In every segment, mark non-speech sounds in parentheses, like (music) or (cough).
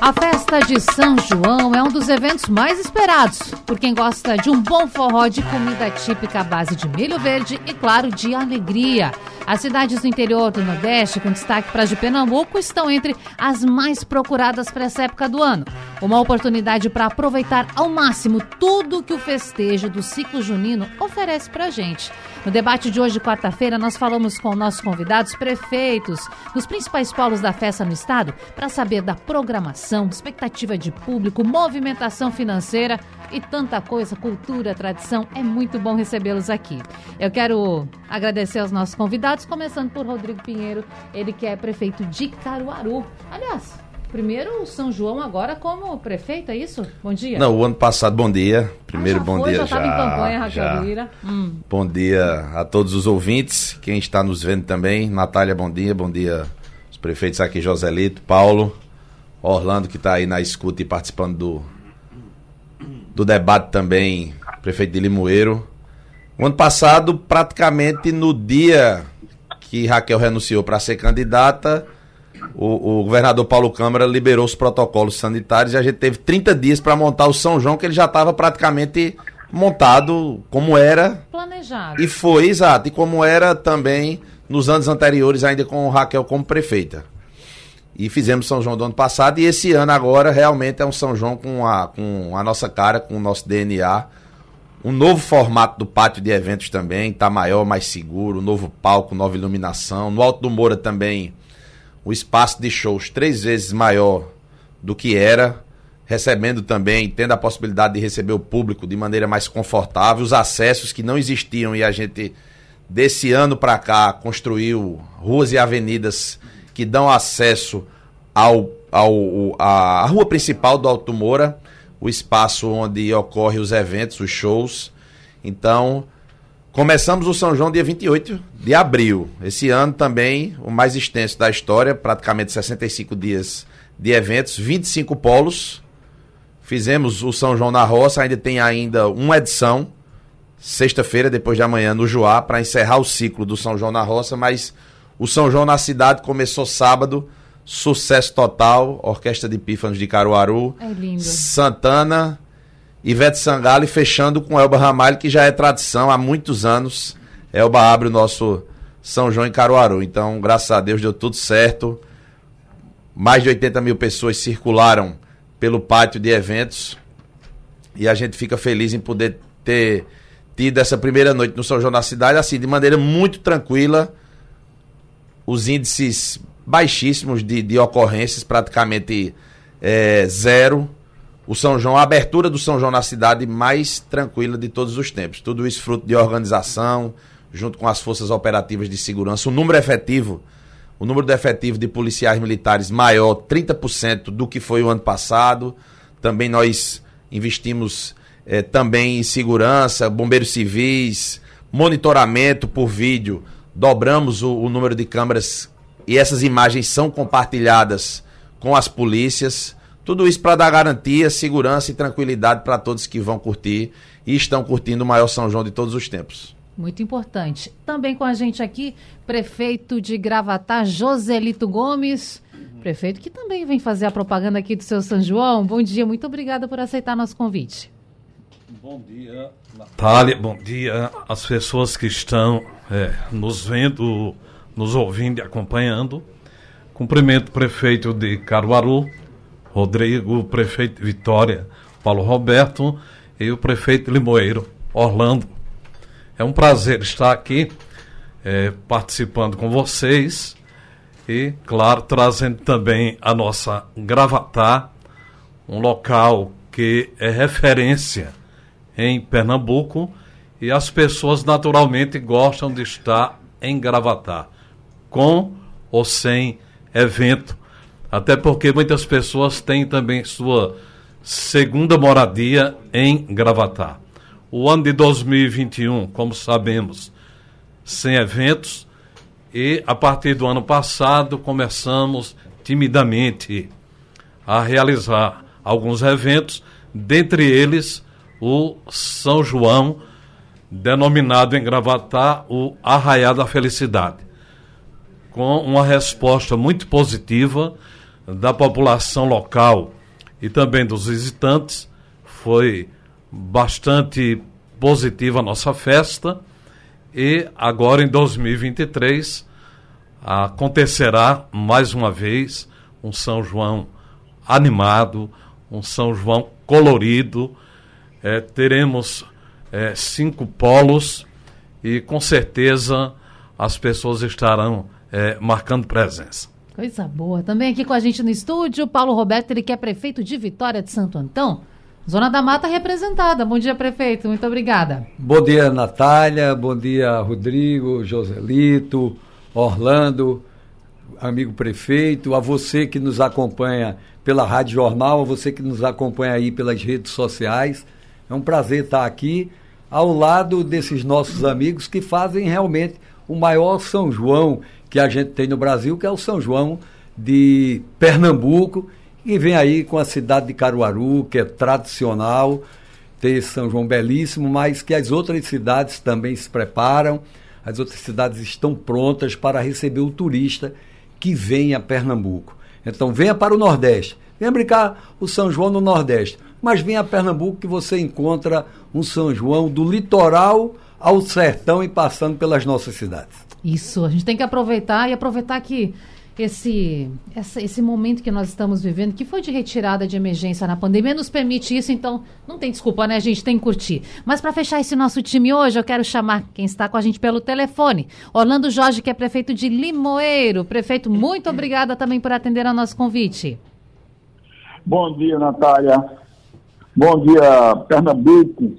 a festa de São João é um dos eventos mais esperados por quem gosta de um bom forró de comida típica à base de milho verde e, claro, de alegria. As cidades do interior do Nordeste, com destaque para as de Pernambuco, estão entre as mais procuradas para essa época do ano. Uma oportunidade para aproveitar ao máximo tudo que o festejo do ciclo junino oferece para gente. No debate de hoje, quarta-feira, nós falamos com nossos convidados prefeitos dos principais polos da festa no estado para saber da programação, expectativa de público, movimentação financeira e tanta coisa, cultura, tradição. É muito bom recebê-los aqui. Eu quero agradecer aos nossos convidados, começando por Rodrigo Pinheiro, ele que é prefeito de Caruaru. Aliás, Primeiro São João agora como prefeito, é isso? Bom dia. Não, o ano passado, bom dia. Primeiro ah, bom foi, dia já. já, em campanha, Raquel já. Lira. Hum. Bom dia a todos os ouvintes, quem está nos vendo também. Natália, bom dia. Bom dia os prefeitos aqui, Joselito, Paulo, Orlando, que está aí na escuta e participando do, do debate também, prefeito de Limoeiro. O ano passado, praticamente no dia que Raquel renunciou para ser candidata o, o, governador Paulo Câmara liberou os protocolos sanitários e a gente teve 30 dias para montar o São João, que ele já estava praticamente montado como era. Planejado. E foi, exato. E como era também nos anos anteriores, ainda com Raquel como prefeita. E fizemos São João do ano passado. E esse ano agora realmente é um São João com a, com a nossa cara, com o nosso DNA. Um novo formato do pátio de eventos também, tá maior, mais seguro, novo palco, nova iluminação. No Alto do Moura também o espaço de shows três vezes maior do que era, recebendo também, tendo a possibilidade de receber o público de maneira mais confortável, os acessos que não existiam e a gente desse ano para cá construiu ruas e avenidas que dão acesso ao, ao a, a rua principal do Alto Moura, o espaço onde ocorrem os eventos, os shows. Então, Começamos o São João dia 28 de abril. Esse ano também o mais extenso da história, praticamente 65 dias de eventos, 25 polos. Fizemos o São João na Roça, ainda tem ainda uma edição, sexta-feira, depois de amanhã, no Joá, para encerrar o ciclo do São João na Roça, mas o São João na cidade começou sábado, sucesso total, Orquestra de Pífanos de Caruaru, é Santana, Ivete Sangalo e fechando com Elba Ramalho, que já é tradição há muitos anos. Elba abre o nosso São João em Caruaru. Então, graças a Deus, deu tudo certo. Mais de 80 mil pessoas circularam pelo pátio de eventos. E a gente fica feliz em poder ter tido essa primeira noite no São João da cidade, assim, de maneira muito tranquila. Os índices baixíssimos de, de ocorrências, praticamente é, zero o São João, a abertura do São João na cidade mais tranquila de todos os tempos. Tudo isso fruto de organização, junto com as forças operativas de segurança. O número efetivo, o número de efetivo de policiais militares maior, 30% do que foi o ano passado. Também nós investimos eh, também em segurança, bombeiros civis, monitoramento por vídeo. Dobramos o, o número de câmeras e essas imagens são compartilhadas com as polícias. Tudo isso para dar garantia, segurança e tranquilidade para todos que vão curtir e estão curtindo o maior São João de todos os tempos. Muito importante. Também com a gente aqui, prefeito de Gravatá, Joselito Gomes. Prefeito que também vem fazer a propaganda aqui do seu São João. Bom dia, muito obrigada por aceitar nosso convite. Bom dia, Natália. Bom dia às pessoas que estão é, nos vendo, nos ouvindo e acompanhando. Cumprimento o prefeito de Caruaru, Rodrigo, o prefeito Vitória, Paulo Roberto e o prefeito Limoeiro, Orlando. É um prazer estar aqui é, participando com vocês e, claro, trazendo também a nossa Gravatar, um local que é referência em Pernambuco e as pessoas naturalmente gostam de estar em Gravatar, com ou sem evento até porque muitas pessoas têm também sua segunda moradia em Gravatar. O ano de 2021, como sabemos, sem eventos, e a partir do ano passado começamos, timidamente a realizar alguns eventos, dentre eles o São João, denominado em Gravatar o Arraiá da Felicidade, com uma resposta muito positiva da população local e também dos visitantes. Foi bastante positiva a nossa festa e agora em 2023 acontecerá mais uma vez um São João animado, um São João colorido. É, teremos é, cinco polos e com certeza as pessoas estarão é, marcando presença. Coisa boa. Também aqui com a gente no estúdio, Paulo Roberto, ele que é prefeito de Vitória de Santo Antão. Zona da Mata representada. Bom dia, prefeito. Muito obrigada. Bom dia, Natália. Bom dia, Rodrigo, Joselito, Orlando, amigo prefeito, a você que nos acompanha pela Rádio Jornal, a você que nos acompanha aí pelas redes sociais. É um prazer estar aqui ao lado desses nossos amigos que fazem realmente o maior São João que a gente tem no Brasil, que é o São João de Pernambuco e vem aí com a cidade de Caruaru, que é tradicional, tem esse São João belíssimo, mas que as outras cidades também se preparam, as outras cidades estão prontas para receber o turista que vem a Pernambuco. Então venha para o Nordeste, venha brincar o São João no Nordeste, mas venha a Pernambuco que você encontra um São João do litoral ao sertão e passando pelas nossas cidades. Isso, a gente tem que aproveitar e aproveitar que esse, essa, esse momento que nós estamos vivendo, que foi de retirada de emergência na pandemia, nos permite isso, então não tem desculpa, né, gente? Tem que curtir. Mas para fechar esse nosso time hoje, eu quero chamar quem está com a gente pelo telefone. Orlando Jorge, que é prefeito de Limoeiro. Prefeito, muito obrigada também por atender ao nosso convite. Bom dia, Natália. Bom dia, Pernambuco.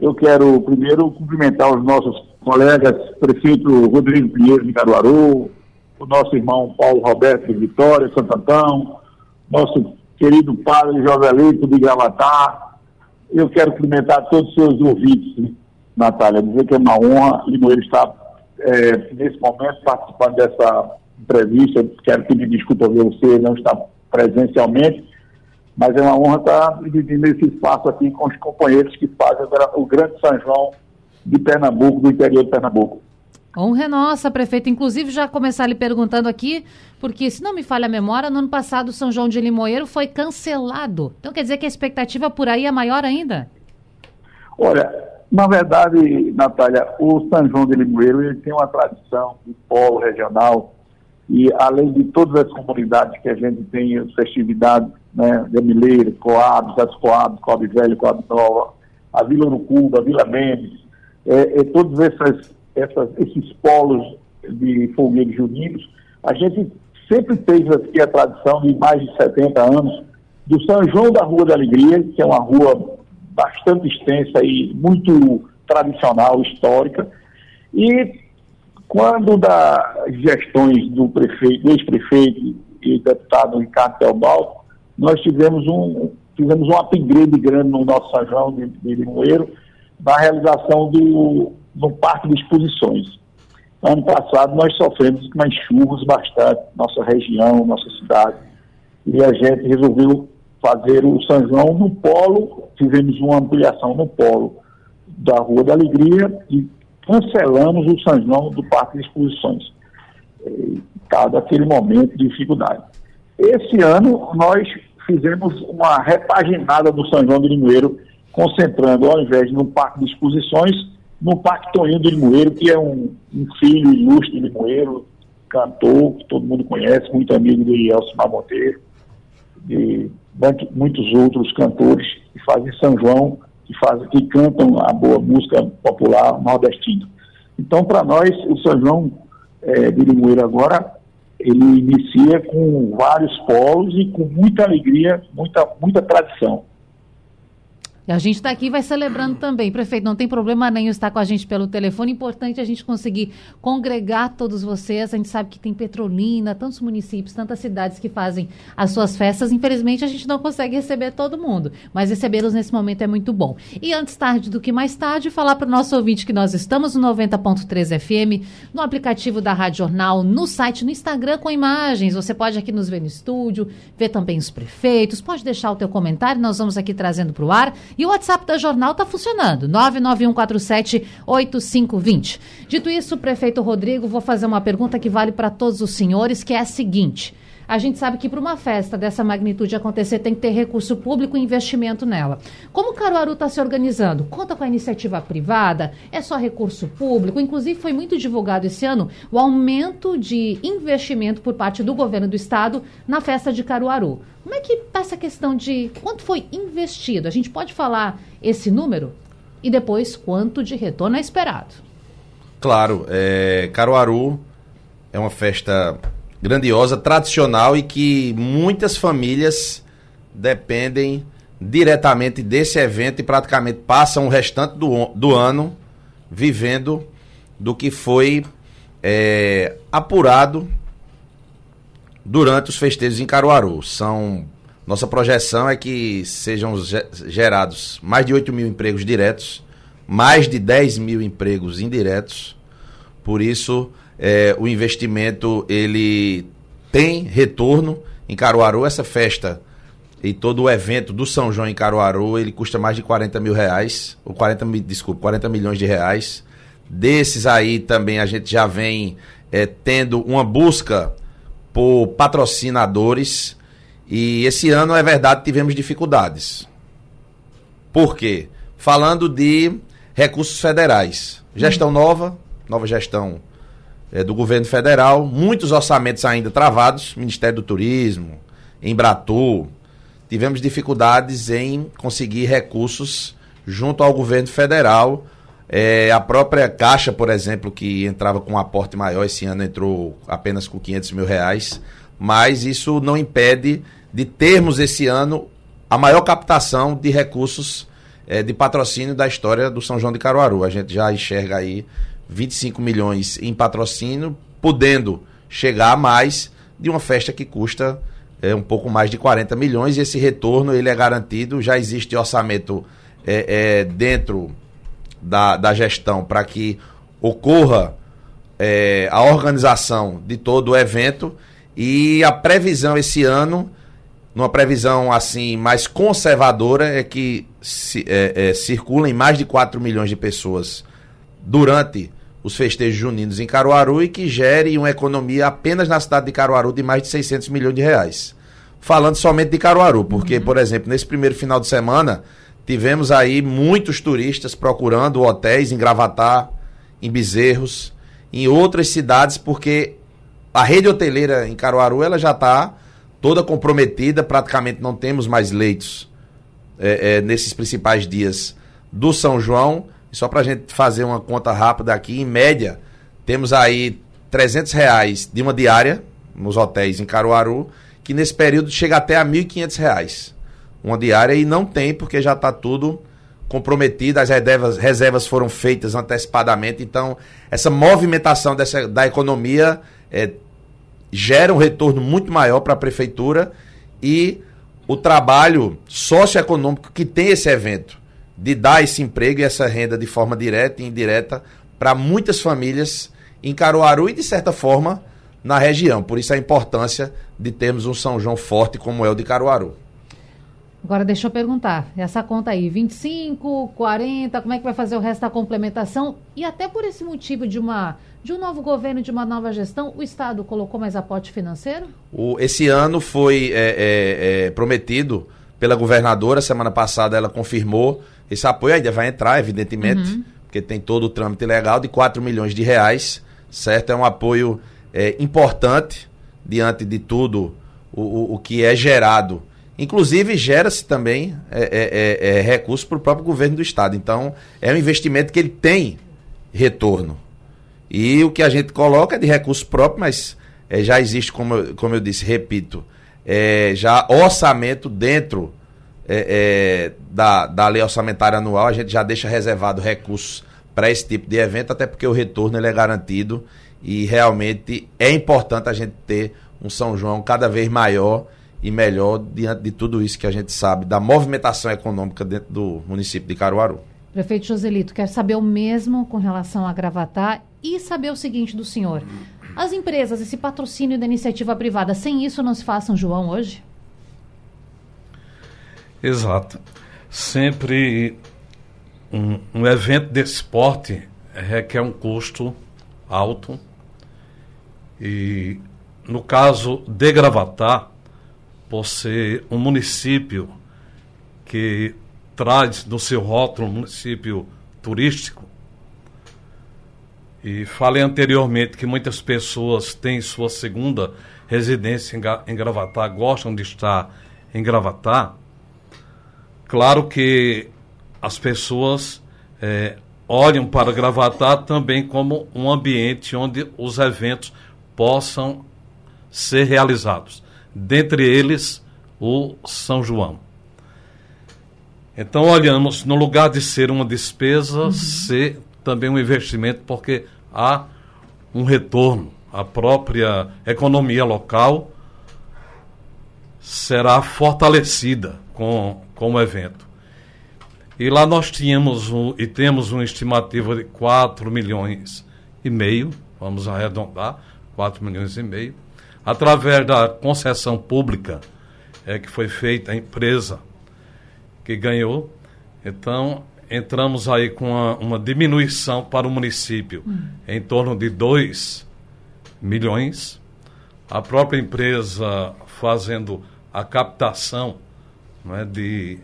Eu quero primeiro cumprimentar os nossos colegas, prefeito Rodrigo Pinheiro de Caruaru, o nosso irmão Paulo Roberto de Vitória, Santo Antão, nosso querido padre Jovelito de Gravatar. Eu quero cumprimentar todos os seus ouvintes, Natália, dizer que é uma honra Limoeiro estar é, nesse momento participando dessa entrevista. Quero pedir desculpa a você não estar presencialmente, mas é uma honra estar dividindo esse espaço aqui com os companheiros que fazem o Grande São João de Pernambuco, do interior de Pernambuco. Honra é nossa, prefeito. Inclusive, já começar lhe perguntando aqui, porque, se não me falha a memória, no ano passado o São João de Limoeiro foi cancelado. Então quer dizer que a expectativa por aí é maior ainda? Olha, na verdade, Natália, o São João de Limoeiro ele tem uma tradição de polo regional e além de todas as comunidades que a gente tem, as festividades, né, de Mileiro, Coabs, as Coabs, Coab Velho, Coab Nova, a Vila Urucuba, a Vila Mendes, é, é, todas essas essas, esses polos de fogueiros juninos, a gente sempre teve aqui a tradição de mais de 70 anos do São João da Rua da Alegria, que é uma rua bastante extensa e muito tradicional, histórica. E quando das gestões do prefeito, ex-prefeito e deputado Ricardo Teobaldo, nós tivemos um, tivemos um upgrade grande no nosso São João de, de Limoeiro, na realização do no parque de exposições. Ano passado nós sofremos com as chuvas bastante, nossa região, nossa cidade, e a gente resolveu fazer o São João no polo, fizemos uma ampliação no polo da Rua da Alegria e cancelamos o São João do Parque de Exposições, cada aquele momento de dificuldade. Esse ano nós fizemos uma repaginada do São João de Limoeiro, concentrando, ao invés de no Parque de Exposições, no Parque Toninho de Limoeiro, que é um, um, filho ilustre de Limoeiro, cantor, que todo mundo conhece, muito amigo de Elcimar Monteiro, de muitos outros cantores que fazem São João, que, fazem, que cantam a boa música popular nordestina. Então, para nós, o São João é, de Limoeiro agora, ele inicia com vários polos e com muita alegria, muita, muita tradição. E a gente está aqui e vai celebrando também. Prefeito, não tem problema nenhum estar com a gente pelo telefone. Importante a gente conseguir congregar todos vocês. A gente sabe que tem Petrolina, tantos municípios, tantas cidades que fazem as suas festas. Infelizmente, a gente não consegue receber todo mundo. Mas recebê-los nesse momento é muito bom. E antes tarde do que mais tarde, falar para o nosso ouvinte que nós estamos no 90.3 FM, no aplicativo da Rádio Jornal, no site, no Instagram com imagens. Você pode aqui nos ver no estúdio, ver também os prefeitos. Pode deixar o teu comentário, nós vamos aqui trazendo para o ar. E o WhatsApp da Jornal está funcionando, 991478520. Dito isso, prefeito Rodrigo, vou fazer uma pergunta que vale para todos os senhores, que é a seguinte. A gente sabe que para uma festa dessa magnitude acontecer tem que ter recurso público e investimento nela. Como o Caruaru está se organizando? Conta com a iniciativa privada? É só recurso público? Inclusive foi muito divulgado esse ano o aumento de investimento por parte do governo do estado na festa de Caruaru. Como é que está essa questão de quanto foi investido? A gente pode falar esse número? E depois, quanto de retorno é esperado? Claro, é, Caruaru é uma festa grandiosa, tradicional e que muitas famílias dependem diretamente desse evento e praticamente passam o restante do, do ano vivendo do que foi é, apurado durante os festejos em Caruaru. São nossa projeção é que sejam gerados mais de 8 mil empregos diretos, mais de 10 mil empregos indiretos. Por isso, é, o investimento ele tem retorno em Caruaru. Essa festa e todo o evento do São João em Caruaru, ele custa mais de 40 mil reais, ou 40, desculpa, 40 milhões de reais. Desses aí também a gente já vem é, tendo uma busca por patrocinadores. E esse ano, é verdade, tivemos dificuldades. Por quê? Falando de recursos federais. Gestão nova, nova gestão é, do governo federal, muitos orçamentos ainda travados, Ministério do Turismo, Embratur. Tivemos dificuldades em conseguir recursos junto ao governo federal. É, a própria Caixa, por exemplo, que entrava com um aporte maior, esse ano entrou apenas com 500 mil reais, mas isso não impede de termos esse ano a maior captação de recursos é, de patrocínio da história do São João de Caruaru. A gente já enxerga aí 25 milhões em patrocínio, podendo chegar a mais de uma festa que custa é, um pouco mais de 40 milhões e esse retorno ele é garantido, já existe orçamento é, é, dentro da, da gestão para que ocorra é, a organização de todo o evento e a previsão esse ano, numa previsão assim mais conservadora, é que se, é, é, circulem mais de 4 milhões de pessoas durante os festejos juninos em Caruaru e que gere uma economia apenas na cidade de Caruaru de mais de 600 milhões de reais. Falando somente de Caruaru, porque, uhum. por exemplo, nesse primeiro final de semana, tivemos aí muitos turistas procurando hotéis em Gravatar, em Bezerros, em outras cidades, porque a rede hoteleira em Caruaru ela já está toda comprometida, praticamente não temos mais leitos é, é, nesses principais dias do São João só para a gente fazer uma conta rápida aqui, em média, temos aí 300 reais de uma diária nos hotéis em Caruaru, que nesse período chega até a 1.500 reais. Uma diária e não tem, porque já está tudo comprometido, as reservas, reservas foram feitas antecipadamente, então essa movimentação dessa, da economia é, gera um retorno muito maior para a prefeitura e o trabalho socioeconômico que tem esse evento de dar esse emprego e essa renda de forma direta e indireta para muitas famílias em Caruaru e, de certa forma, na região. Por isso a importância de termos um São João forte como é o de Caruaru. Agora deixa eu perguntar, essa conta aí, 25, 40, como é que vai fazer o resto da complementação? E até por esse motivo de uma de um novo governo, de uma nova gestão, o Estado colocou mais aporte financeiro? O, esse ano foi é, é, é, prometido pela governadora, semana passada ela confirmou esse apoio ainda vai entrar, evidentemente, uhum. porque tem todo o trâmite legal de 4 milhões de reais, certo? É um apoio é, importante diante de tudo o, o, o que é gerado. Inclusive, gera-se também é, é, é, é recurso para o próprio governo do Estado. Então, é um investimento que ele tem retorno. E o que a gente coloca é de recurso próprio, mas é, já existe, como, como eu disse, repito, é, já orçamento dentro da, da lei orçamentária anual, a gente já deixa reservado recursos para esse tipo de evento, até porque o retorno ele é garantido e realmente é importante a gente ter um São João cada vez maior e melhor diante de tudo isso que a gente sabe da movimentação econômica dentro do município de Caruaru. Prefeito Joselito, quer saber o mesmo com relação a Gravatar e saber o seguinte do senhor. As empresas, esse patrocínio da iniciativa privada, sem isso não se São João hoje? Exato. Sempre um, um evento desse porte requer um custo alto e no caso de Gravatar, por ser um município que traz no seu rótulo um município turístico, e falei anteriormente que muitas pessoas têm sua segunda residência em Gravatar, gostam de estar em Gravatar. Claro que as pessoas é, olham para Gravatar também como um ambiente onde os eventos possam ser realizados. Dentre eles, o São João. Então, olhamos, no lugar de ser uma despesa, uhum. ser também um investimento, porque há um retorno. A própria economia local será fortalecida com, com o evento. E lá nós tínhamos um, e temos uma estimativa de 4 milhões e meio, vamos arredondar, 4 milhões e meio, através da concessão pública é, que foi feita a empresa que ganhou. Então, entramos aí com uma, uma diminuição para o município hum. em torno de 2 milhões. A própria empresa fazendo a captação é, de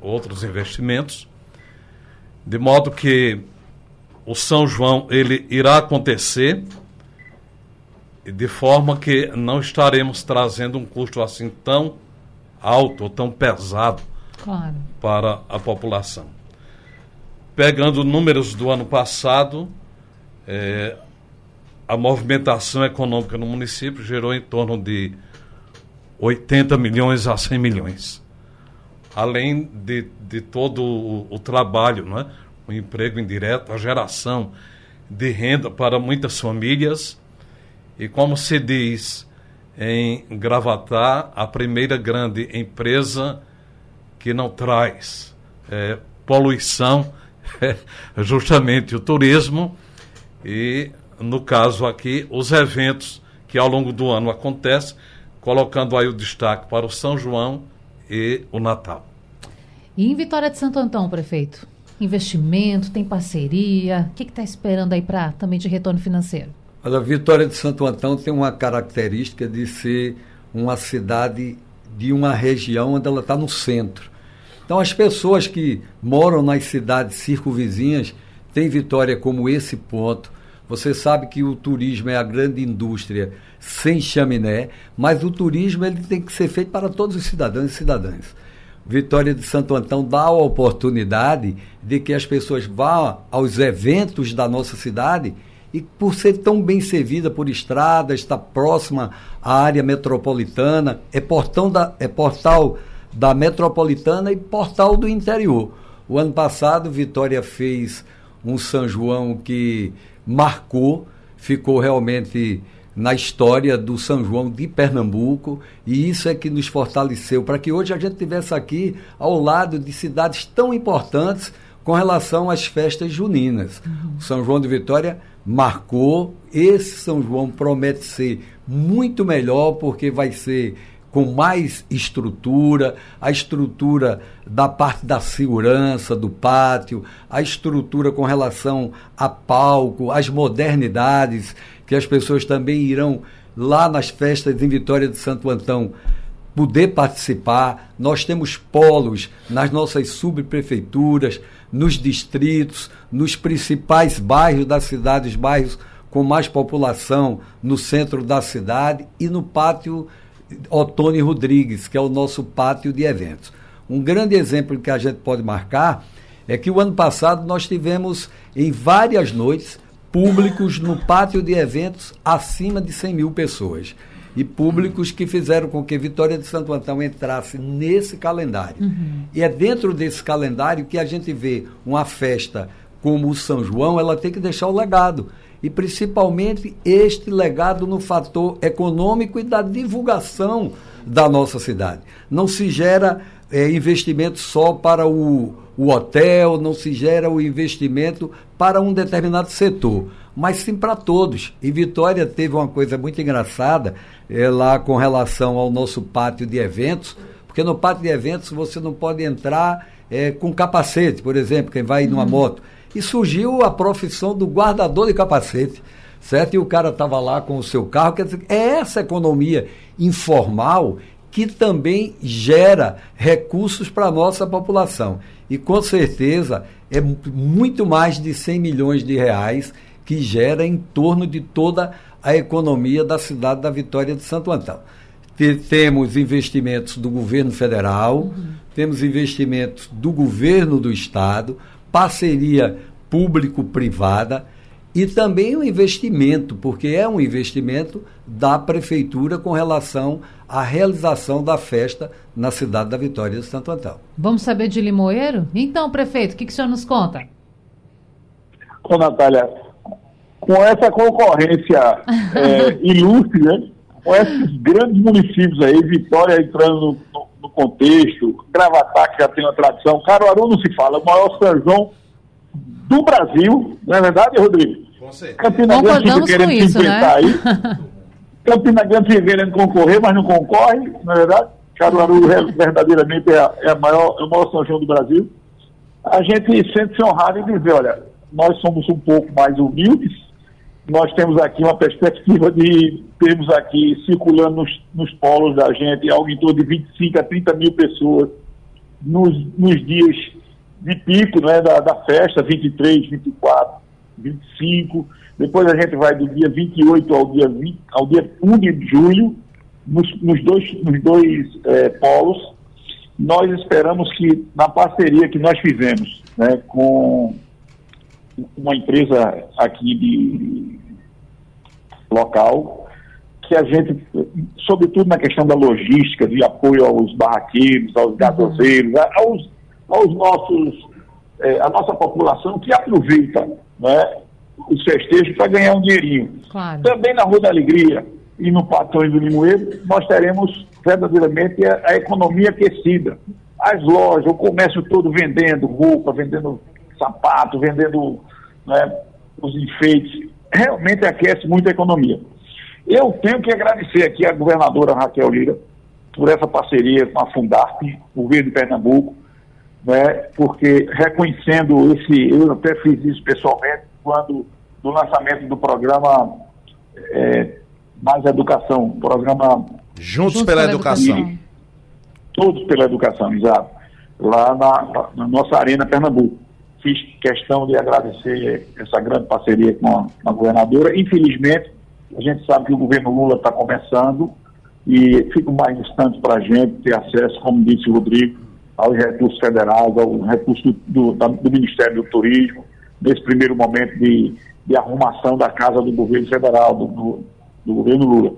outros investimentos, de modo que o São João ele irá acontecer de forma que não estaremos trazendo um custo assim tão alto ou tão pesado claro. para a população. Pegando números do ano passado, é, a movimentação econômica no município gerou em torno de 80 milhões a 100 milhões. Além de, de todo o, o trabalho, não é? o emprego indireto, a geração de renda para muitas famílias e como se diz em Gravatar, a primeira grande empresa que não traz é, poluição é (laughs) justamente o turismo e, no caso aqui, os eventos que ao longo do ano acontecem, colocando aí o destaque para o São João e o Natal. E em Vitória de Santo Antão, prefeito? Investimento, tem parceria? O que está esperando aí para também de retorno financeiro? Olha, a Vitória de Santo Antão tem uma característica de ser uma cidade de uma região onde ela está no centro. Então, as pessoas que moram nas cidades circunvizinhas têm Vitória como esse ponto. Você sabe que o turismo é a grande indústria sem chaminé, mas o turismo ele tem que ser feito para todos os cidadãos e cidadãs. Vitória de Santo Antão dá a oportunidade de que as pessoas vá aos eventos da nossa cidade e por ser tão bem servida por estrada, está próxima à área metropolitana, é, portão da, é portal da metropolitana e portal do interior. O ano passado, Vitória fez um São João que marcou, ficou realmente na história do São João de Pernambuco, e isso é que nos fortaleceu para que hoje a gente tivesse aqui ao lado de cidades tão importantes com relação às festas juninas. Uhum. São João de Vitória marcou. Esse São João promete ser muito melhor, porque vai ser com mais estrutura, a estrutura da parte da segurança do pátio, a estrutura com relação a palco, as modernidades, que as pessoas também irão lá nas festas em Vitória de Santo Antão poder participar. Nós temos polos nas nossas subprefeituras, nos distritos, nos principais bairros da cidade, os bairros com mais população no centro da cidade e no pátio Otônio Rodrigues, que é o nosso pátio de eventos. Um grande exemplo que a gente pode marcar é que o ano passado nós tivemos em várias noites públicos no pátio de eventos acima de 100 mil pessoas. E públicos que fizeram com que Vitória de Santo Antão entrasse nesse calendário. Uhum. E é dentro desse calendário que a gente vê uma festa como o São João, ela tem que deixar o legado. E principalmente este legado no fator econômico e da divulgação da nossa cidade. Não se gera é, investimento só para o, o hotel, não se gera o investimento para um determinado setor, mas sim para todos. E Vitória teve uma coisa muito engraçada é, lá com relação ao nosso pátio de eventos, porque no pátio de eventos você não pode entrar é, com capacete, por exemplo, quem vai numa uhum. moto. E surgiu a profissão do guardador de capacete certo? E o cara estava lá com o seu carro. Quer dizer, é essa economia informal que também gera recursos para a nossa população. E com certeza é muito mais de 100 milhões de reais que gera em torno de toda a economia da cidade da Vitória de Santo Antão. Temos investimentos do governo federal, uhum. temos investimentos do governo do estado, parceria público-privada e também o investimento, porque é um investimento da prefeitura com relação à realização da festa na cidade da Vitória de Santo Antão. Vamos saber de Limoeiro? Então, prefeito, o que, que o senhor nos conta? Ô, Natália, com essa concorrência (laughs) é, ilustre, né? com esses grandes municípios aí, Vitória entrando no, no, no contexto, Gravatá, que já tem uma tradição, Caruaru não se fala, o maior São João do Brasil, não é verdade, Rodrigo? Campina Grande fica querendo se enfrentar né? aí. (laughs) Campina Grande fica querendo concorrer, mas não concorre, não é verdade? Caruaru verdadeiramente é, a, é, a maior, é o maior São João do Brasil. A gente sente-se honrado em dizer, olha, nós somos um pouco mais humildes, nós temos aqui uma perspectiva de termos aqui circulando nos, nos polos da gente algo em torno de 25 a 30 mil pessoas nos, nos dias de pico né, da, da festa, 23, 24, 25. Depois a gente vai do dia 28 ao dia, 20, ao dia 1 de julho, nos, nos dois, nos dois é, polos. Nós esperamos que, na parceria que nós fizemos né, com uma empresa aqui de local, que a gente, sobretudo na questão da logística, de apoio aos barraqueiros, aos gasoseiros, aos aos nossos, é, a nossa população que aproveita né, os festejos para ganhar um dinheirinho. Claro. Também na Rua da Alegria e no Patrão do Limoeiro, nós teremos verdadeiramente a, a, economia aquecida. As lojas, o comércio todo vendendo roupa, vendendo sapato, vendendo né, os enfeites, realmente aquece muito a economia. Eu tenho que agradecer aqui a governadora Raquel Lira por essa parceria com a Fundarp, o governo de Pernambuco, né, porque reconhecendo esse, eu até fiz isso pessoalmente, quando no lançamento do programa é, Mais Educação, programa Juntos, Juntos pela, pela Educação. educação. Todos pela Educação, exato. Lá na, na, nossa Arena Pernambuco. Fiz questão de agradecer essa grande parceria com a, com a governadora. Infelizmente, a gente sabe que o governo Lula está começando e fica mais distante para a gente ter acesso, como disse o Rodrigo, aos recursos federais, ao recurso do, do Ministério do Turismo, nesse primeiro momento de, de arrumação da casa do governo federal, do, do, do governo Lula.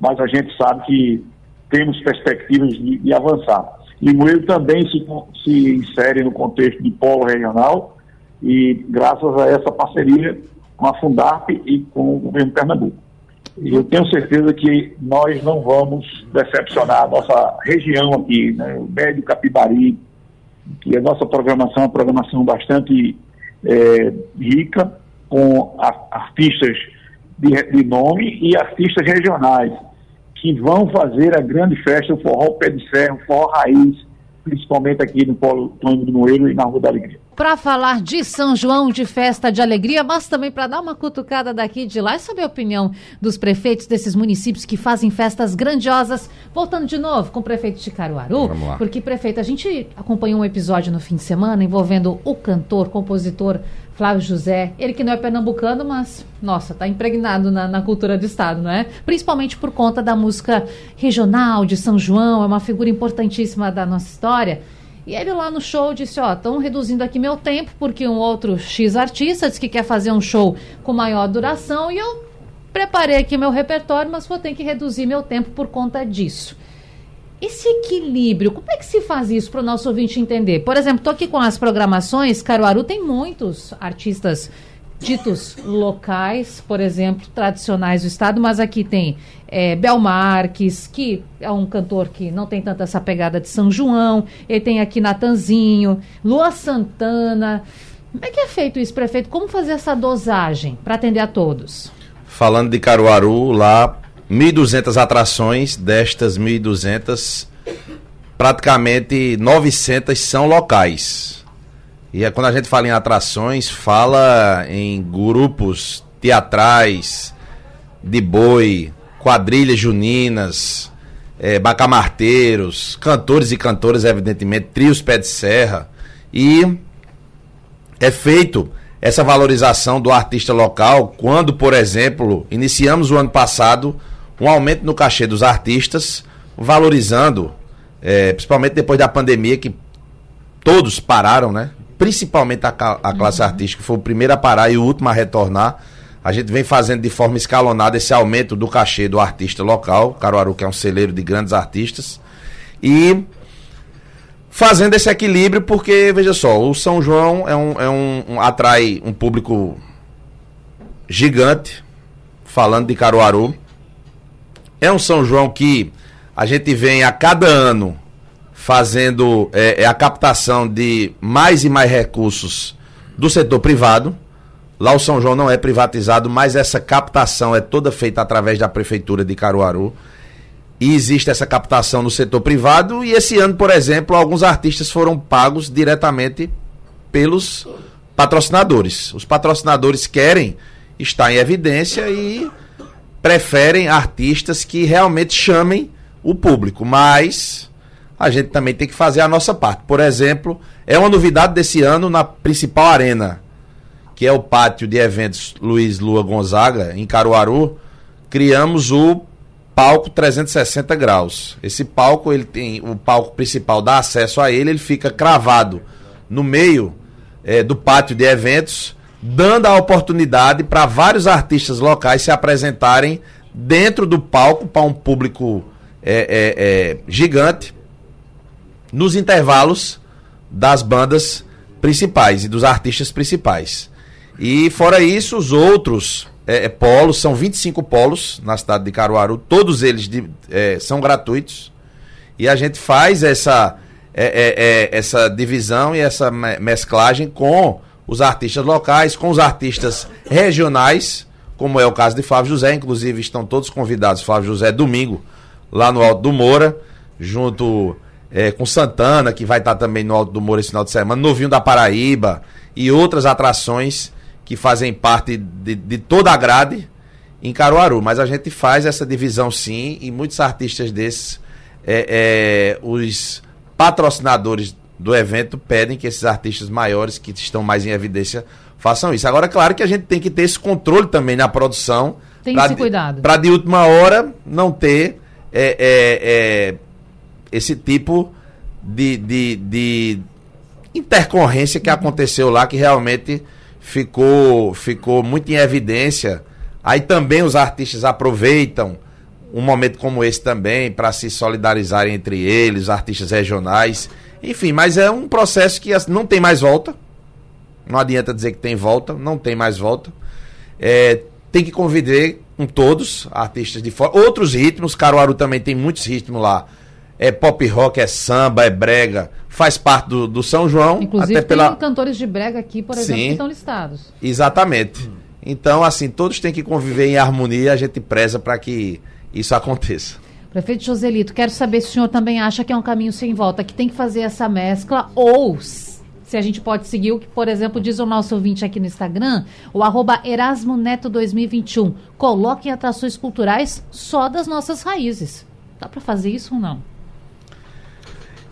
Mas a gente sabe que temos perspectivas de, de avançar. Limoeiro também se, se insere no contexto de polo regional e graças a essa parceria com a Fundarp e com o governo Pernambuco. E eu tenho certeza que nós não vamos decepcionar a nossa região aqui, né? o Médio Capibari, que a nossa programação é uma programação bastante é, rica, com artistas de, de, nome e artistas regionais, que vão fazer a grande festa, o forró pé de ferro, o forró raiz, principalmente aqui no Polo Tônio do Moeiro e na Rua da Alegria para falar de São João, de festa de alegria, mas também para dar uma cutucada daqui e de lá e saber a opinião dos prefeitos desses municípios que fazem festas grandiosas. Voltando de novo com o prefeito de Caruaru, porque prefeito, a gente acompanhou um episódio no fim de semana envolvendo o cantor, compositor Flávio José, ele que não é pernambucano, mas, nossa, tá impregnado na, na, cultura do estado, não é? Principalmente por conta da música regional de São João, é uma figura importantíssima da nossa história. E ele lá no show disse: Ó, estão reduzindo aqui meu tempo, porque um outro X artista disse que quer fazer um show com maior duração e eu preparei aqui meu repertório, mas vou ter que reduzir meu tempo por conta disso. Esse equilíbrio, como é que se faz isso para o nosso ouvinte entender? Por exemplo, estou aqui com as programações, Caruaru tem muitos artistas ditos locais, por exemplo, tradicionais do estado, mas aqui tem é, Bel Marques, que é um cantor que não tem tanta essa pegada de São João, ele tem aqui Natanzinho, Lua Santana. Como é que é feito isso, prefeito? Como fazer essa dosagem para atender a todos? Falando de Caruaru, lá 1.200 atrações, destas 1.200, praticamente 900 são locais. E é quando a gente fala em atrações, fala em grupos teatrais, de boi, quadrilhas juninas, é, bacamarteiros, cantores e cantoras, evidentemente, trios pé de serra. E é feito essa valorização do artista local quando, por exemplo, iniciamos o ano passado um aumento no cachê dos artistas, valorizando, é, principalmente depois da pandemia, que todos pararam, né? Principalmente a, a classe uhum. artística, foi o primeiro a parar e o último a retornar. A gente vem fazendo de forma escalonada esse aumento do cachê do artista local, Caruaru, que é um celeiro de grandes artistas. E fazendo esse equilíbrio, porque, veja só, o São João é um, é um, um atrai um público gigante, falando de Caruaru. É um São João que a gente vem a cada ano fazendo é, é, a captação de mais e mais recursos do setor privado. Lá o São João não é privatizado, mas essa captação é toda feita através da prefeitura de Caruaru. E existe essa captação no setor privado. E esse ano, por exemplo, alguns artistas foram pagos diretamente pelos patrocinadores. Os patrocinadores querem estar em evidência e preferem artistas que realmente chamem o público, mas a gente também tem que fazer a nossa parte. Por exemplo, é uma novidade desse ano na principal arena, que é o pátio de eventos Luiz Lua Gonzaga, em Caruaru, criamos o palco 360 graus. Esse palco, ele tem o palco principal dá acesso a ele, ele fica cravado no meio é, do pátio de eventos dando a oportunidade para vários artistas locais se apresentarem dentro do palco para um público é, é, é, gigante nos intervalos das bandas principais e dos artistas principais. E fora isso, os outros é, é, polos, são 25 polos na cidade de Caruaru, todos eles de, é, são gratuitos. E a gente faz essa, essa divisão e essa mesclagem com os artistas locais com os artistas regionais, como é o caso de Flávio José, inclusive estão todos convidados, Flávio José domingo, lá no Alto do Moura, junto é, com Santana, que vai estar também no Alto do Moura esse final de semana, Novinho da Paraíba e outras atrações que fazem parte de, de toda a grade em Caruaru. Mas a gente faz essa divisão sim, e muitos artistas desses, é, é, os patrocinadores do evento pedem que esses artistas maiores que estão mais em evidência façam isso. Agora, claro que a gente tem que ter esse controle também na produção. Tem esse cuidado. Para de última hora não ter é, é, é, esse tipo de, de, de intercorrência que aconteceu lá, que realmente ficou, ficou muito em evidência. Aí também os artistas aproveitam um momento como esse também para se solidarizarem entre eles, artistas regionais. Enfim, mas é um processo que não tem mais volta. Não adianta dizer que tem volta, não tem mais volta. É, tem que conviver com todos, artistas de fora. Outros ritmos, Caruaru também tem muitos ritmos lá. É pop rock, é samba, é brega. Faz parte do, do São João. Inclusive até pela... tem cantores de brega aqui, por exemplo, Sim, que estão listados. Exatamente. Então, assim, todos têm que conviver em harmonia a gente preza para que isso aconteça. Prefeito Joselito, quero saber se o senhor também acha que é um caminho sem volta, que tem que fazer essa mescla, ou se a gente pode seguir o que, por exemplo, diz o nosso ouvinte aqui no Instagram, o arroba Erasmo Neto 2021. Coloquem atrações culturais só das nossas raízes. Dá para fazer isso ou não?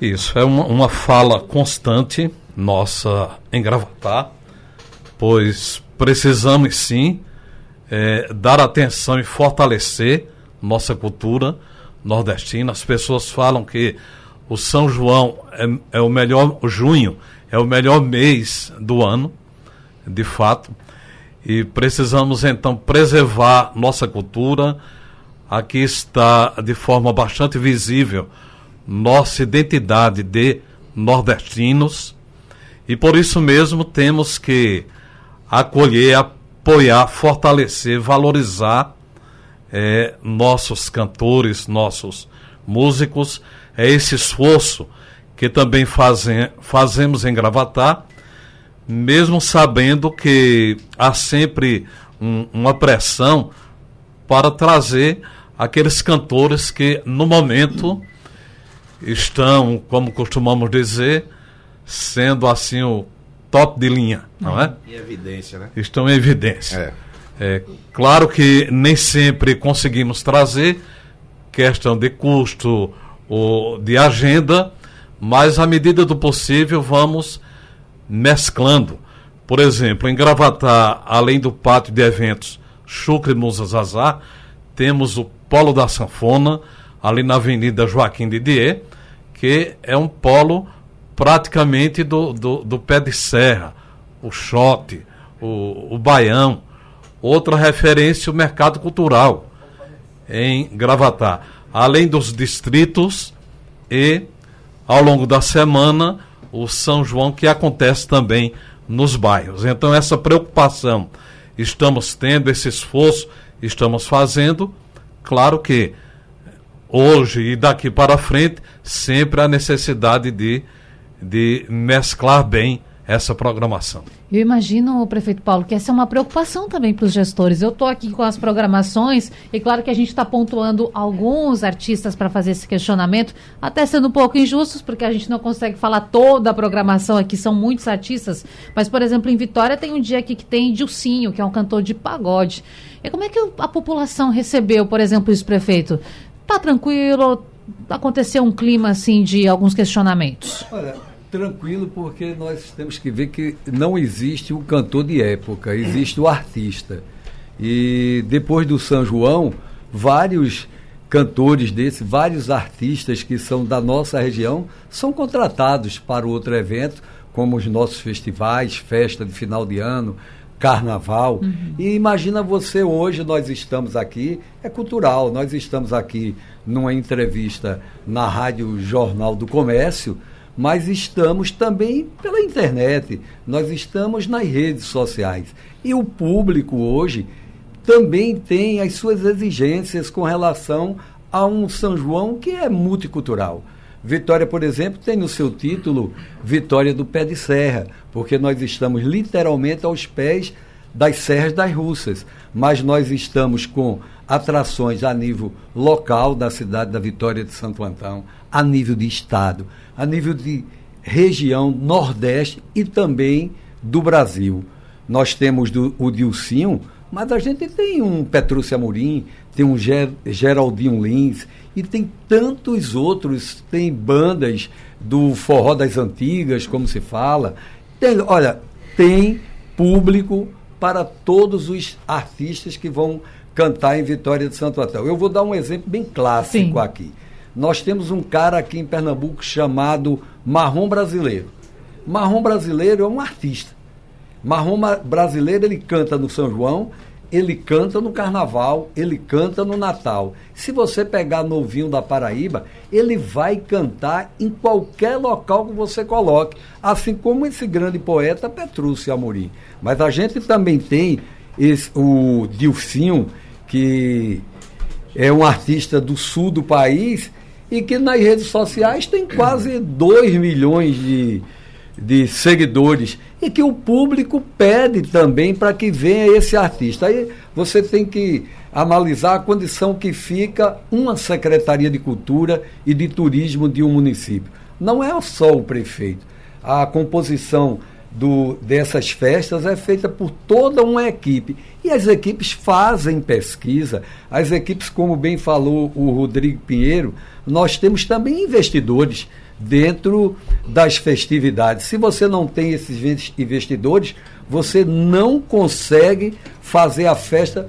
Isso, é uma, uma fala constante nossa em Gravatar, pois precisamos sim é, dar atenção e fortalecer nossa cultura, nordestina. As pessoas falam que o São João é, é o melhor, o junho é o melhor mês do ano, de fato. e precisamos então preservar nossa cultura. Aqui está de forma bastante visível nossa identidade de nordestinos e por isso mesmo temos que acolher, apoiar, fortalecer, valorizar é, nossos cantores, nossos músicos. É esse esforço que também fazem, fazemos em Gravatar mesmo sabendo que há sempre um, uma pressão para trazer aqueles cantores que no momento estão, como costumamos dizer, sendo assim o top de linha, não é? Em evidência, né? Estão em evidência. É. É, claro que nem sempre conseguimos trazer questão de custo ou de agenda, mas à medida do possível vamos mesclando. Por exemplo, em Gravatar, além do pátio de eventos Chucre Musa Zazá, temos o Polo da Sanfona, ali na Avenida Joaquim Didier, que é um polo praticamente do, do, do pé de serra, o shot, o, o baião. Outra referência, o mercado cultural em Gravatar. Além dos distritos e, ao longo da semana, o São João, que acontece também nos bairros. Então, essa preocupação estamos tendo, esse esforço estamos fazendo. Claro que hoje e daqui para frente, sempre há necessidade de, de mesclar bem essa programação. Eu imagino, prefeito Paulo, que essa é uma preocupação também para os gestores. Eu estou aqui com as programações e claro que a gente está pontuando alguns artistas para fazer esse questionamento, até sendo um pouco injustos, porque a gente não consegue falar toda a programação aqui, são muitos artistas. Mas, por exemplo, em Vitória tem um dia aqui que tem Dilcinho, que é um cantor de pagode. E como é que a população recebeu, por exemplo, isso, prefeito? Tá tranquilo? Aconteceu um clima assim de alguns questionamentos? Olha, tranquilo, porque nós temos que ver que não existe o cantor de época, existe o artista. E depois do São João, vários cantores desses, vários artistas que são da nossa região, são contratados para outro evento, como os nossos festivais, festa de final de ano, carnaval. Uhum. E imagina você hoje, nós estamos aqui, é cultural, nós estamos aqui numa entrevista na Rádio Jornal do Comércio, mas estamos também pela internet, nós estamos nas redes sociais. E o público hoje também tem as suas exigências com relação a um São João que é multicultural. Vitória, por exemplo, tem no seu título Vitória do Pé de Serra, porque nós estamos literalmente aos pés das Serras das Russas, mas nós estamos com atrações a nível local da cidade da Vitória de Santo Antão, a nível de estado, a nível de região Nordeste e também do Brasil. Nós temos do, o Dilcinho, mas a gente tem um Petrúcio Amorim, tem um Ger, Geraldinho Lins e tem tantos outros, tem bandas do forró das antigas, como se fala. Tem, olha, tem público para todos os artistas que vão cantar em Vitória de Santo Antão. Eu vou dar um exemplo bem clássico Sim. aqui. Nós temos um cara aqui em Pernambuco chamado Marrom Brasileiro. Marrom Brasileiro é um artista. Marrom Brasileiro ele canta no São João, ele canta no Carnaval, ele canta no Natal. Se você pegar novinho da Paraíba, ele vai cantar em qualquer local que você coloque, assim como esse grande poeta Petrúcio Amorim. Mas a gente também tem esse, o Dilcinho, que é um artista do sul do país e que nas redes sociais tem quase 2 milhões de, de seguidores e que o público pede também para que venha esse artista. Aí você tem que analisar a condição que fica uma Secretaria de Cultura e de Turismo de um município. Não é só o prefeito. A composição do, dessas festas é feita por toda uma equipe. E as equipes fazem pesquisa. As equipes, como bem falou o Rodrigo Pinheiro, nós temos também investidores dentro das festividades. Se você não tem esses investidores, você não consegue fazer a festa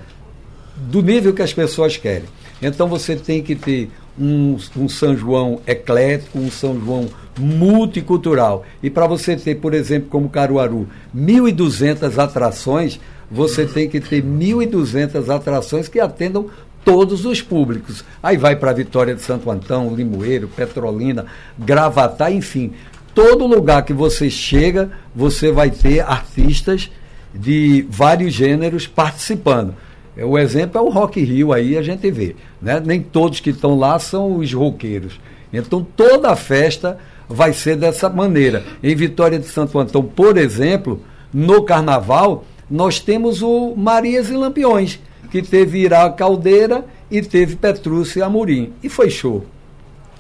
do nível que as pessoas querem. Então você tem que ter um, um São João eclético, um São João multicultural. E para você ter, por exemplo, como Caruaru, 1.200 atrações, você tem que ter 1.200 atrações que atendam todos os públicos. Aí vai para Vitória de Santo Antão, Limoeiro, Petrolina, Gravatá, enfim. Todo lugar que você chega, você vai ter artistas de vários gêneros participando. O exemplo é o Rock Rio, aí a gente vê. Né? Nem todos que estão lá são os roqueiros. Então toda a festa vai ser dessa maneira. Em Vitória de Santo Antão, por exemplo, no carnaval, nós temos o Marias e Lampiões, que teve Irá Caldeira e teve Petrúcia Amorim. E foi show.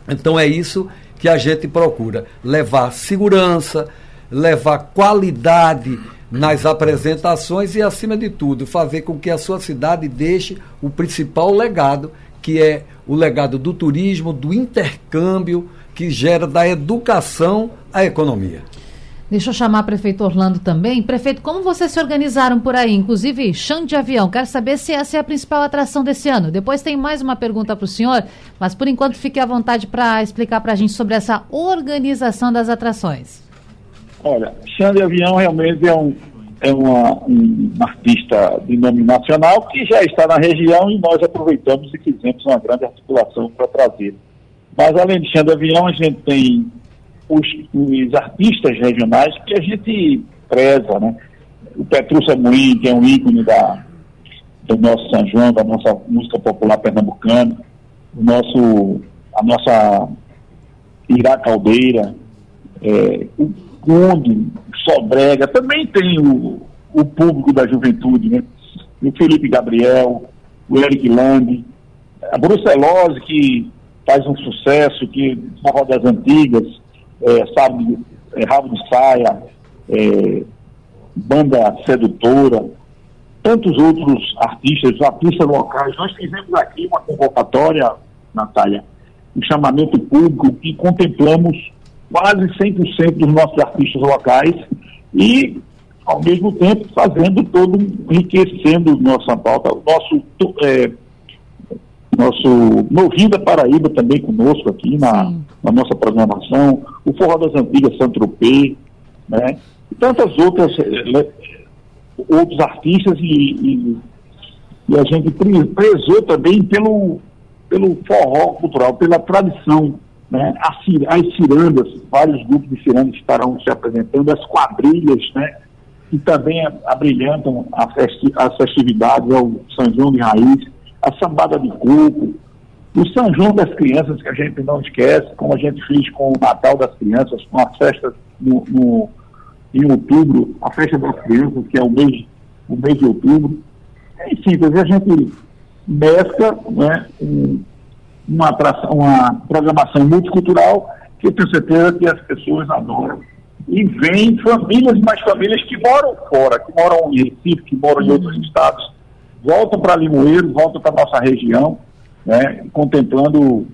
Então é isso que a gente procura: levar segurança, levar qualidade nas apresentações e, acima de tudo, fazer com que a sua cidade deixe o principal legado, que é o legado do turismo, do intercâmbio, que gera da educação à economia. Deixa eu chamar o prefeito Orlando também. Prefeito, como vocês se organizaram por aí? Inclusive, chão de avião. Quero saber se essa é a principal atração desse ano. Depois tem mais uma pergunta para o senhor, mas por enquanto fique à vontade para explicar para a gente sobre essa organização das atrações. Olha, Xande Avião realmente é um, é uma, um artista de nome nacional que já está na região e nós aproveitamos e fizemos uma grande articulação para trazer. Mas além de Xande Avião, a gente tem os, os, artistas regionais que a gente preza, né? O Petrúcio Amorim, que é um ícone da, do nosso São João, da nossa música popular pernambucana, o nosso, a nossa Irá Caldeira, é, o Conde, Sobrega, também tem o, o público da juventude, né? O Felipe Gabriel, o Eric Lang, a Brucelose, que faz um sucesso, que forró das antigas, é, sabe, é, Rabo de Saia, é, Banda Sedutora, tantos outros artistas, artistas locais. Nós fizemos aqui uma convocatória, Natália, um chamamento público que contemplamos quase 100% dos nossos artistas locais e, ao mesmo tempo, fazendo todo, enriquecendo nossa pauta, o nosso, é, nosso Novinda Paraíba também conosco aqui na, na nossa programação, o Forró das Antigas Saint-Tropez, né? E tantas outras, é, outros artistas e, e, e a gente prezou também pelo, pelo forró cultural, pela tradição né, as, as cirandas, vários grupos de cirandas estarão se apresentando, as quadrilhas, né, que também abrilhantam a festi as festividades ao São João de Raiz, a sambada de coco, o São João das Crianças, que a gente não esquece, como a gente fez com o Natal das Crianças, com a festa no, no em outubro, a festa das crianças, que é o mês, o mês de outubro. Enfim, a gente mescla né, um, uma, atração, uma programação multicultural que eu tenho certeza que as pessoas adoram. E vem famílias mais famílias que moram fora, que moram em Recife, que moram em outros estados, voltam para Limoeiro, voltam para nossa região, né, contemplando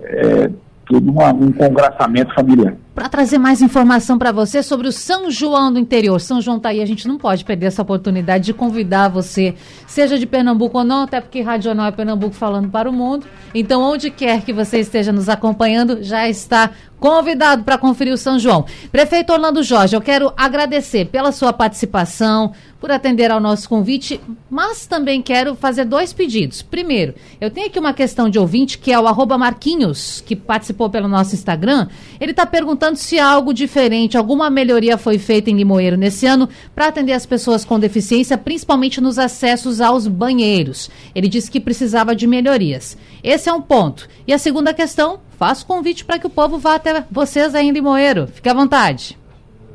é, todo uma, um congraçamento familiar para trazer mais informação para você sobre o São João do interior. São João está aí, a gente não pode perder essa oportunidade de convidar você, seja de Pernambuco ou não, até porque Radional é Pernambuco falando para o mundo. Então, onde quer que você esteja nos acompanhando, já está convidado para conferir o São João. Prefeito Orlando Jorge, eu quero agradecer pela sua participação, por atender ao nosso convite, mas também quero fazer dois pedidos. Primeiro, eu tenho aqui uma questão de ouvinte que é o Marquinhos, que participou pelo nosso Instagram. Ele está perguntando se algo diferente, alguma melhoria foi feita em Limoeiro nesse ano para atender as pessoas com deficiência, principalmente nos acessos aos banheiros. Ele disse que precisava de melhorias. Esse é um ponto. E a segunda questão, faço convite para que o povo vá até vocês aí em Limoeiro. Fique à vontade.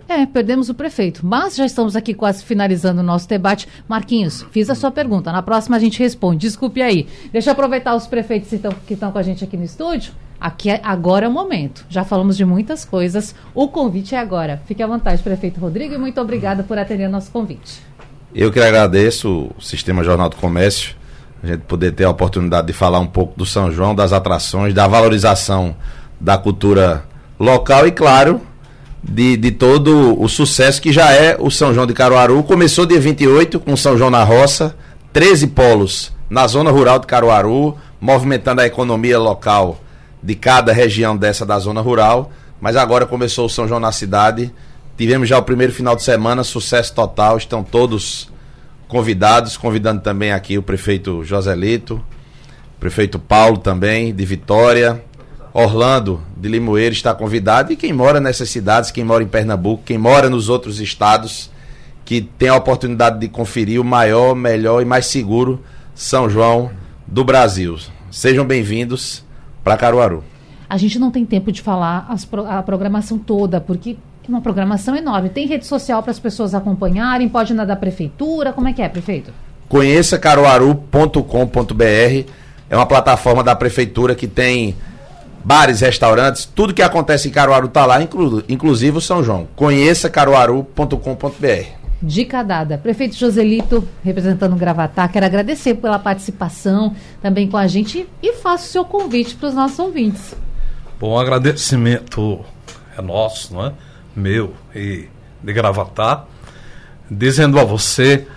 É, perdemos o prefeito, mas já estamos aqui quase finalizando o nosso debate. Marquinhos, fiz a sua pergunta. Na próxima a gente responde. Desculpe aí. Deixa eu aproveitar os prefeitos que estão com a gente aqui no estúdio. Aqui é, agora é o momento. Já falamos de muitas coisas. O convite é agora. Fique à vontade, prefeito Rodrigo, e muito obrigada por atender nosso convite. Eu que agradeço o Sistema Jornal do Comércio, a gente poder ter a oportunidade de falar um pouco do São João, das atrações, da valorização da cultura local e, claro, de, de todo o sucesso que já é o São João de Caruaru. Começou dia 28 com São João na Roça, 13 polos na zona rural de Caruaru, movimentando a economia local de cada região dessa da zona rural. mas agora começou o São João na cidade. Tivemos já o primeiro final de semana, sucesso total. Estão todos convidados, convidando também aqui o prefeito Joselito, prefeito Paulo também, de Vitória. Orlando de Limoeiro está convidado e quem mora nessas cidades, quem mora em Pernambuco, quem mora nos outros estados, que tem a oportunidade de conferir o maior, melhor e mais seguro São João do Brasil. Sejam bem-vindos para Caruaru. A gente não tem tempo de falar pro, a programação toda, porque é uma programação enorme. Tem rede social para as pessoas acompanharem, pode ir na da prefeitura, como é que é, prefeito? Conheça caruaru.com.br, é uma plataforma da prefeitura que tem bares, restaurantes, tudo que acontece em Caruaru está lá, inclu, inclusive o São João. Conheça caruaru.com.br. Dica dada. Prefeito Joselito, representando o Gravatá, quero agradecer pela participação também com a gente e faço o seu convite para os nossos ouvintes. Bom, agradecimento é nosso, não é? Meu e de Gravatá, dizendo a você,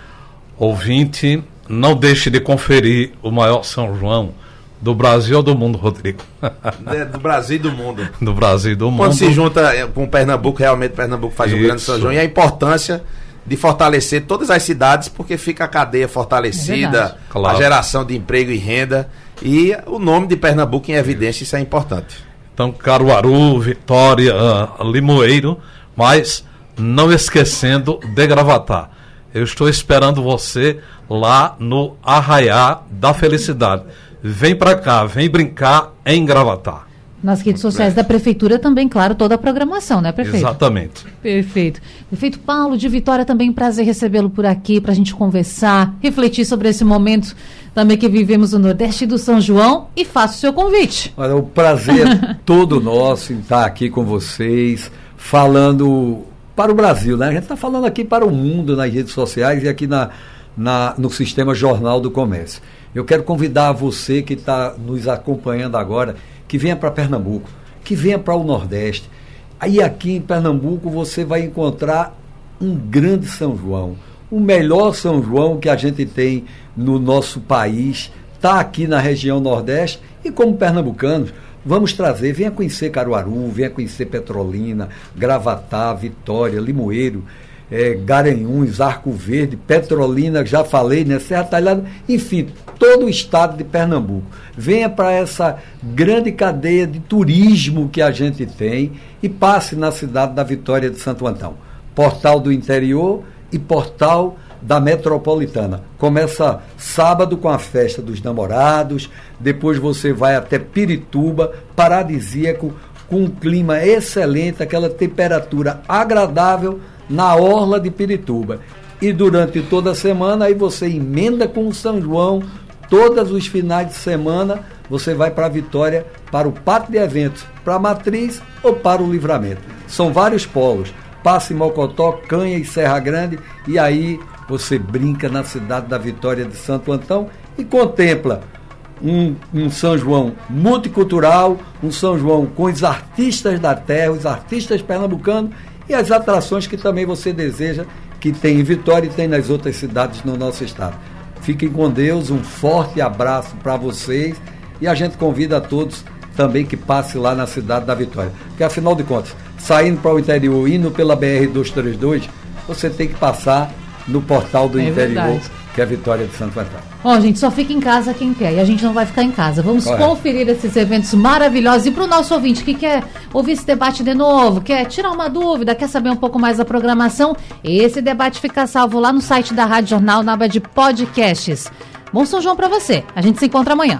ouvinte, não deixe de conferir o maior São João do Brasil ou do mundo, Rodrigo? É, do Brasil e do mundo. Do Brasil e do Quando mundo. Quando se junta é, com Pernambuco, realmente Pernambuco faz Isso. um grande São João. E a importância de fortalecer todas as cidades, porque fica a cadeia fortalecida, é claro. a geração de emprego e renda. E o nome de Pernambuco em evidência, isso é importante. Então, Caruaru, Vitória, Limoeiro, mas não esquecendo de Gravatar. Eu estou esperando você lá no Arraiá da Felicidade. Vem para cá, vem brincar em Gravatar. Nas redes sociais da Prefeitura também, claro, toda a programação, né, prefeito? Exatamente. Perfeito. Prefeito Paulo de Vitória, também prazer recebê-lo por aqui para a gente conversar, refletir sobre esse momento também que vivemos no Nordeste do São João e faço o seu convite. Olha, o prazer é (laughs) todo nosso em estar aqui com vocês, falando para o Brasil, né? A gente está falando aqui para o mundo nas redes sociais e aqui na, na, no sistema Jornal do Comércio. Eu quero convidar você que está nos acompanhando agora, que venha para Pernambuco, que venha para o Nordeste. Aí aqui em Pernambuco você vai encontrar um grande São João, o melhor São João que a gente tem no nosso país, está aqui na região Nordeste e como pernambucanos, vamos trazer, venha conhecer Caruaru, venha conhecer Petrolina, Gravatá, Vitória, Limoeiro é, Garanhuns, Arco Verde, Petrolina, já falei, né, Serra Talhada, enfim, todo o estado de Pernambuco. Venha para essa grande cadeia de turismo que a gente tem e passe na cidade da Vitória de Santo Antão. Portal do Interior e Portal da Metropolitana. Começa sábado com a festa dos namorados, depois você vai até Pirituba, paradisíaco, com um clima excelente, aquela temperatura agradável na orla de Pirituba. E durante toda a semana aí você emenda com o São João, todos os finais de semana você vai para a Vitória, para o pátio de eventos, para a Matriz ou para o Livramento. São vários polos, Passe Mocotó, Canha e Serra Grande, e aí você brinca na cidade da Vitória de Santo Antão e contempla um, um, São João multicultural, um São João com os artistas da terra, os artistas pernambucanos e as atrações que também você deseja que tem em Vitória e tem nas outras cidades no nosso estado. Fiquem com Deus, um forte abraço para vocês e a gente convida a todos também que passe lá na cidade da Vitória. Porque afinal de contas, saindo para o interior, indo pela BR 232, você tem que passar no portal do é interior. Verdade que é a vitória de Santo Antônio. Ó, gente, só fica em casa quem quer. E a gente não vai ficar em casa. Vamos Correto. conferir esses eventos maravilhosos. E para o nosso ouvinte que quer ouvir esse debate de novo, quer tirar uma dúvida, quer saber um pouco mais da programação, esse debate fica salvo lá no site da Rádio Jornal, na aba de podcasts. Bom São João para você. A gente se encontra amanhã.